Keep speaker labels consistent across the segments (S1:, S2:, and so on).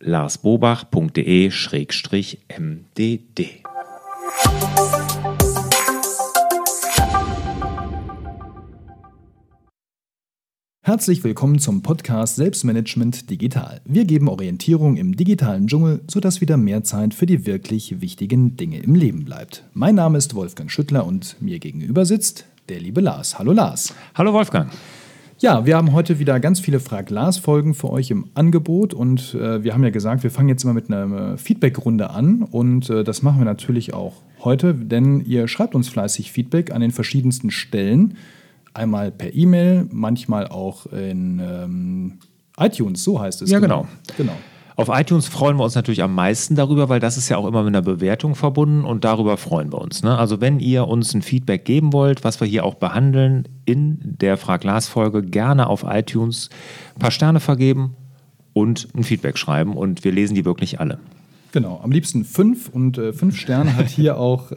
S1: larsbobach.de-mdd.
S2: Herzlich willkommen zum Podcast Selbstmanagement Digital. Wir geben Orientierung im digitalen Dschungel, sodass wieder mehr Zeit für die wirklich wichtigen Dinge im Leben bleibt. Mein Name ist Wolfgang Schüttler und mir gegenüber sitzt der liebe Lars. Hallo Lars.
S1: Hallo Wolfgang.
S2: Ja, wir haben heute wieder ganz viele Frag Lars Folgen für euch im Angebot und äh, wir haben ja gesagt, wir fangen jetzt immer mit einer äh, Feedback-Runde an und äh, das machen wir natürlich auch heute, denn ihr schreibt uns fleißig Feedback an den verschiedensten Stellen. Einmal per E-Mail, manchmal auch in ähm, iTunes, so heißt es.
S1: Ja, genau. genau. Auf iTunes freuen wir uns natürlich am meisten darüber, weil das ist ja auch immer mit einer Bewertung verbunden und darüber freuen wir uns. Ne? Also wenn ihr uns ein Feedback geben wollt, was wir hier auch behandeln in der Frag Lars Folge, gerne auf iTunes ein paar Sterne vergeben und ein Feedback schreiben und wir lesen die wirklich alle.
S2: Genau, am liebsten fünf und äh, fünf Sterne hat hier auch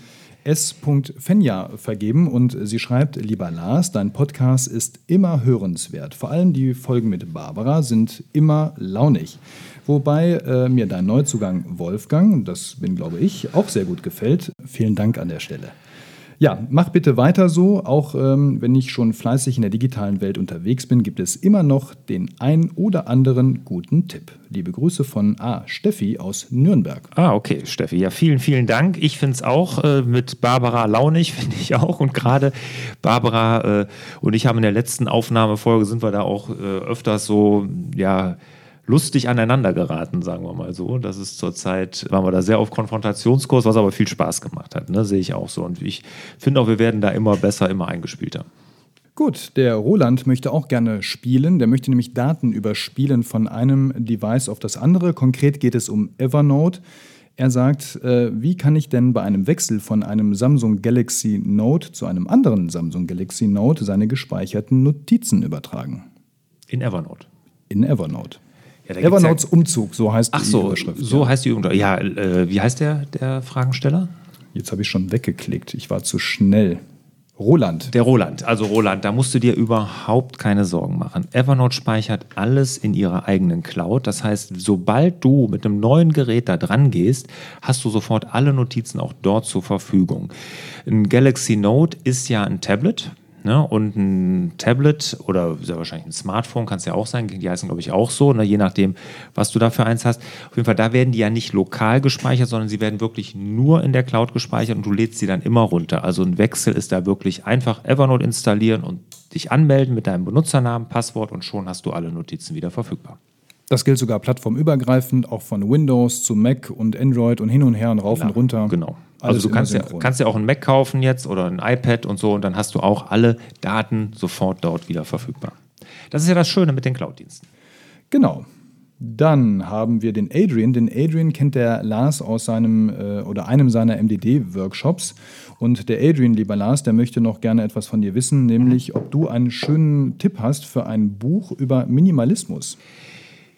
S2: S. Fenja vergeben und sie schreibt, lieber Lars, dein Podcast ist immer hörenswert. Vor allem die Folgen mit Barbara sind immer launig. Wobei äh, mir dein Neuzugang Wolfgang, das bin glaube ich, auch sehr gut gefällt. Vielen Dank an der Stelle. Ja, mach bitte weiter so. Auch ähm, wenn ich schon fleißig in der digitalen Welt unterwegs bin, gibt es immer noch den ein oder anderen guten Tipp. Liebe Grüße von A. Steffi aus Nürnberg.
S1: Ah, okay, Steffi. Ja, vielen, vielen Dank. Ich finde es auch äh, mit Barbara launig, finde ich auch. Und gerade Barbara äh, und ich haben in der letzten Aufnahmefolge sind wir da auch äh, öfters so, ja, lustig aneinander geraten, sagen wir mal so. Das ist zurzeit, waren wir da sehr auf Konfrontationskurs, was aber viel Spaß gemacht hat, ne? sehe ich auch so. Und ich finde auch, wir werden da immer besser, immer eingespielter.
S2: Gut, der Roland möchte auch gerne spielen. Der möchte nämlich Daten überspielen von einem Device auf das andere. Konkret geht es um Evernote. Er sagt, äh, wie kann ich denn bei einem Wechsel von einem Samsung Galaxy Note zu einem anderen Samsung Galaxy Note seine gespeicherten Notizen übertragen?
S1: In Evernote.
S2: In Evernote. Ja, Evernotes ja Umzug, so heißt
S1: Ach die so, Überschrift. So ja. heißt die Überschrift. Ja, äh, wie heißt der, der Fragensteller?
S2: Jetzt habe ich schon weggeklickt. Ich war zu schnell. Roland.
S1: Der Roland. Also Roland, da musst du dir überhaupt keine Sorgen machen. Evernote speichert alles in ihrer eigenen Cloud. Das heißt, sobald du mit einem neuen Gerät da dran gehst, hast du sofort alle Notizen auch dort zur Verfügung. Ein Galaxy Note ist ja ein Tablet. Ne? Und ein Tablet oder sehr wahrscheinlich ein Smartphone kann es ja auch sein, die heißen glaube ich auch so, ne? je nachdem, was du da für eins hast. Auf jeden Fall, da werden die ja nicht lokal gespeichert, sondern sie werden wirklich nur in der Cloud gespeichert und du lädst sie dann immer runter. Also ein Wechsel ist da wirklich einfach Evernote installieren und dich anmelden mit deinem Benutzernamen, Passwort und schon hast du alle Notizen wieder verfügbar.
S2: Das gilt sogar plattformübergreifend, auch von Windows zu Mac und Android und hin und her und rauf
S1: Klar,
S2: und runter.
S1: Genau. Also du kannst ja, kannst ja auch ein Mac kaufen jetzt oder ein iPad und so und dann hast du auch alle Daten sofort dort wieder verfügbar. Das ist ja das Schöne mit den Cloud-Diensten.
S2: Genau. Dann haben wir den Adrian. Den Adrian kennt der Lars aus seinem äh, oder einem seiner MDD-Workshops. Und der Adrian, lieber Lars, der möchte noch gerne etwas von dir wissen, nämlich ob du einen schönen Tipp hast für ein Buch über Minimalismus.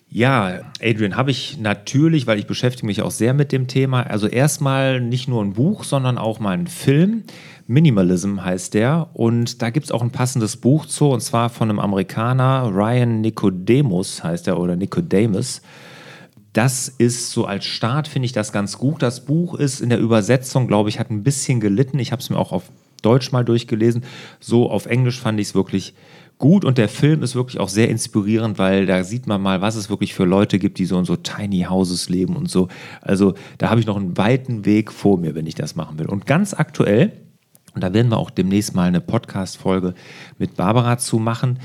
S1: Ja, Adrian, habe ich natürlich, weil ich beschäftige mich auch sehr mit dem Thema. Also erstmal nicht nur ein Buch, sondern auch mal ein Film. Minimalism heißt der. Und da gibt es auch ein passendes Buch zu, und zwar von einem Amerikaner, Ryan Nicodemus heißt er, oder Nicodemus. Das ist so als Start, finde ich das ganz gut. Das Buch ist in der Übersetzung, glaube ich, hat ein bisschen gelitten. Ich habe es mir auch auf Deutsch mal durchgelesen. So auf Englisch fand ich es wirklich gut und der Film ist wirklich auch sehr inspirierend, weil da sieht man mal, was es wirklich für Leute gibt, die so in so Tiny Houses leben und so. Also da habe ich noch einen weiten Weg vor mir, wenn ich das machen will. Und ganz aktuell, und da werden wir auch demnächst mal eine Podcast-Folge mit Barbara zu machen,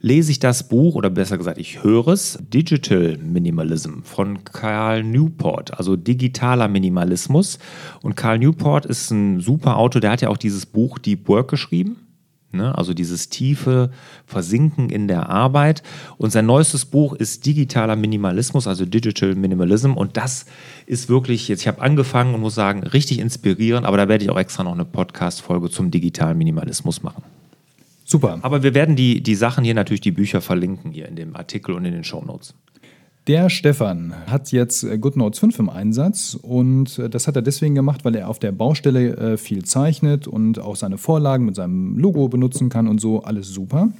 S1: lese ich das Buch, oder besser gesagt, ich höre es, Digital Minimalism von Carl Newport, also digitaler Minimalismus. Und Carl Newport ist ein super Autor, der hat ja auch dieses Buch Deep Work geschrieben. Ne? Also dieses tiefe Versinken in der Arbeit. Und sein neuestes Buch ist Digitaler Minimalismus, also Digital Minimalism. Und das ist wirklich, jetzt ich habe angefangen und muss sagen, richtig inspirierend, aber da werde ich auch extra noch eine Podcast-Folge zum digitalen Minimalismus machen.
S2: Super.
S1: Aber wir werden die, die Sachen hier natürlich, die Bücher verlinken hier in dem Artikel und in den Show Notes.
S2: Der Stefan hat jetzt äh, GoodNotes 5 im Einsatz und äh, das hat er deswegen gemacht, weil er auf der Baustelle äh, viel zeichnet und auch seine Vorlagen mit seinem Logo benutzen kann und so, alles super. Mhm.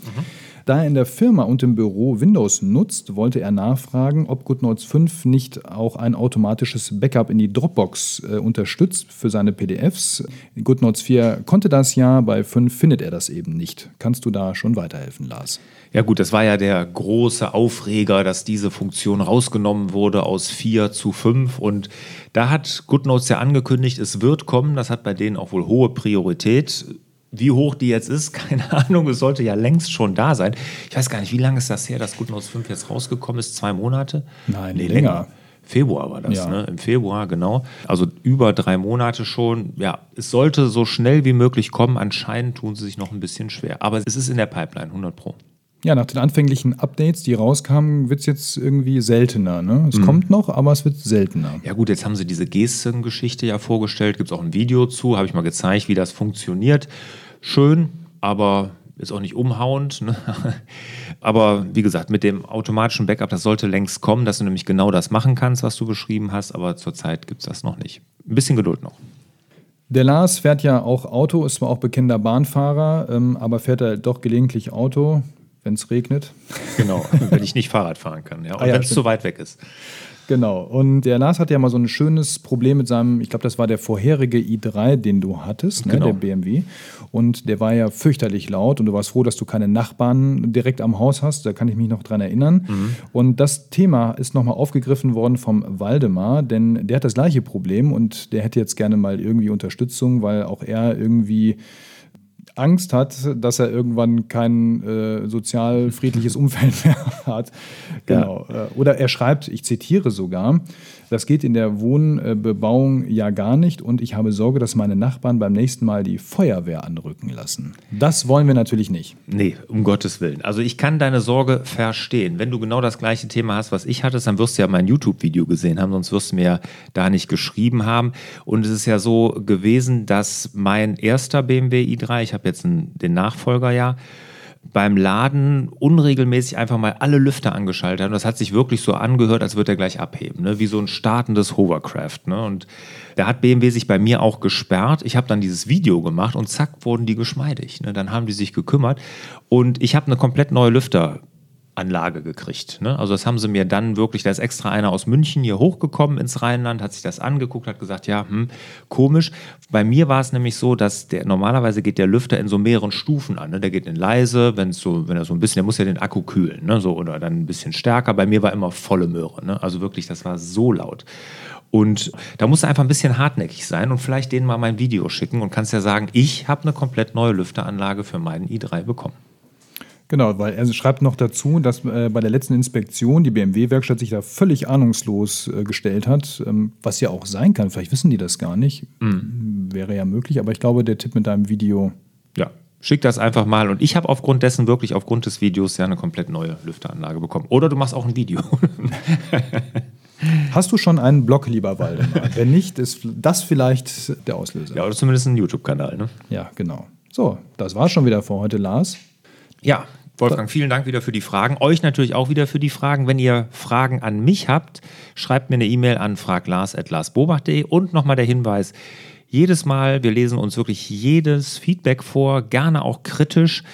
S2: Da er in der Firma und im Büro Windows nutzt, wollte er nachfragen, ob GoodNotes 5 nicht auch ein automatisches Backup in die Dropbox äh, unterstützt für seine PDFs. GoodNotes 4 konnte das ja, bei 5 findet er das eben nicht. Kannst du da schon weiterhelfen, Lars?
S1: Ja gut, das war ja der große Aufreger, dass diese Funktion rausgenommen wurde aus 4 zu 5 und da hat GoodNotes ja angekündigt, es wird kommen, das hat bei denen auch wohl hohe Priorität. Wie hoch die jetzt ist, keine Ahnung, es sollte ja längst schon da sein. Ich weiß gar nicht, wie lange ist das her, dass GoodNotes 5 jetzt rausgekommen ist? Zwei Monate?
S2: Nein, nee, länger. länger.
S1: Februar war das, ja. ne? Im Februar, genau. Also über drei Monate schon. Ja, es sollte so schnell wie möglich kommen. Anscheinend tun sie sich noch ein bisschen schwer. Aber es ist in der Pipeline, 100 Pro.
S2: Ja, nach den anfänglichen Updates, die rauskamen, wird es jetzt irgendwie seltener. Ne? Es mhm. kommt noch, aber es wird seltener.
S1: Ja gut, jetzt haben sie diese Gesten-Geschichte ja vorgestellt. Gibt es auch ein Video zu, habe ich mal gezeigt, wie das funktioniert. Schön, aber ist auch nicht umhauend. Ne? aber wie gesagt, mit dem automatischen Backup, das sollte längst kommen, dass du nämlich genau das machen kannst, was du beschrieben hast. Aber zurzeit gibt es das noch nicht. Ein bisschen Geduld noch.
S2: Der Lars fährt ja auch Auto, ist zwar auch bekennender Bahnfahrer, ähm, aber fährt er doch gelegentlich Auto wenn es regnet.
S1: Genau, wenn ich nicht Fahrrad fahren kann, ja. Und ah, ja, wenn es zu weit weg ist.
S2: Genau. Und der Lars hatte ja mal so ein schönes Problem mit seinem, ich glaube, das war der vorherige i3, den du hattest, genau. ne, der BMW. Und der war ja fürchterlich laut und du warst froh, dass du keine Nachbarn direkt am Haus hast. Da kann ich mich noch dran erinnern. Mhm. Und das Thema ist nochmal aufgegriffen worden vom Waldemar, denn der hat das gleiche Problem und der hätte jetzt gerne mal irgendwie Unterstützung, weil auch er irgendwie Angst hat, dass er irgendwann kein äh, sozial friedliches Umfeld mehr hat. Genau. Ja. Äh, oder er schreibt, ich zitiere sogar, das geht in der Wohnbebauung ja gar nicht und ich habe Sorge, dass meine Nachbarn beim nächsten Mal die Feuerwehr anrücken lassen. Das wollen wir natürlich nicht.
S1: Nee, um Gottes Willen. Also ich kann deine Sorge verstehen. Wenn du genau das gleiche Thema hast, was ich hatte, dann wirst du ja mein YouTube-Video gesehen haben, sonst wirst du mir ja da nicht geschrieben haben. Und es ist ja so gewesen, dass mein erster BMW i3, ich habe jetzt einen, den Nachfolger ja, beim Laden unregelmäßig einfach mal alle Lüfter angeschaltet. Und das hat sich wirklich so angehört, als würde er gleich abheben, ne? wie so ein startendes Hovercraft. Ne? Und da hat BMW sich bei mir auch gesperrt. Ich habe dann dieses Video gemacht und zack, wurden die geschmeidig. Ne? Dann haben die sich gekümmert und ich habe eine komplett neue Lüfter Anlage gekriegt. Ne? Also das haben sie mir dann wirklich, da ist extra einer aus München hier hochgekommen ins Rheinland, hat sich das angeguckt, hat gesagt, ja, hm, komisch. Bei mir war es nämlich so, dass der normalerweise geht der Lüfter in so mehreren Stufen an. Ne? Der geht in leise, wenn so, wenn er so ein bisschen, der muss ja den Akku kühlen, ne? so oder dann ein bisschen stärker. Bei mir war immer volle Möhre. Ne? Also wirklich, das war so laut. Und da musst du einfach ein bisschen hartnäckig sein und vielleicht denen mal mein Video schicken und kannst ja sagen, ich habe eine komplett neue Lüfteranlage für meinen i3 bekommen.
S2: Genau, weil er schreibt noch dazu, dass äh, bei der letzten Inspektion die BMW-Werkstatt sich da völlig ahnungslos äh, gestellt hat, ähm, was ja auch sein kann. Vielleicht wissen die das gar nicht. Mhm. Wäre ja möglich, aber ich glaube, der Tipp mit deinem Video.
S1: Ja, schick das einfach mal. Und ich habe aufgrund dessen wirklich aufgrund des Videos ja eine komplett neue Lüfteranlage bekommen. Oder du machst auch ein Video.
S2: Hast du schon einen Blog, lieber Waldemar? Wenn nicht, ist das vielleicht der Auslöser.
S1: Ja, oder zumindest einen YouTube-Kanal. Ne?
S2: Ja, genau. So, das war schon wieder für heute, Lars.
S1: Ja, Wolfgang, vielen Dank wieder für die Fragen. Euch natürlich auch wieder für die Fragen. Wenn ihr Fragen an mich habt, schreibt mir eine E-Mail an fraglars.larsbobach.de und nochmal der Hinweis, jedes Mal, wir lesen uns wirklich jedes Feedback vor, gerne auch kritisch.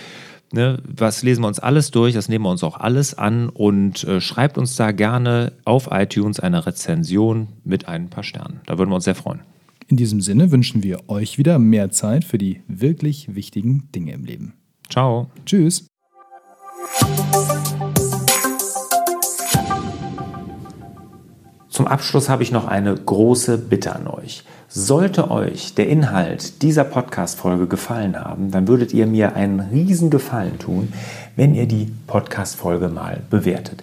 S1: Ne, was lesen wir uns alles durch, das nehmen wir uns auch alles an und äh, schreibt uns da gerne auf iTunes eine Rezension mit ein paar Sternen. Da würden wir uns sehr freuen.
S2: In diesem Sinne wünschen wir euch wieder mehr Zeit für die wirklich wichtigen Dinge im Leben.
S1: Ciao.
S2: Tschüss.
S1: Zum Abschluss habe ich noch eine große Bitte an euch. Sollte euch der Inhalt dieser Podcast-Folge gefallen haben, dann würdet ihr mir einen riesen Gefallen tun, wenn ihr die Podcast-Folge mal bewertet.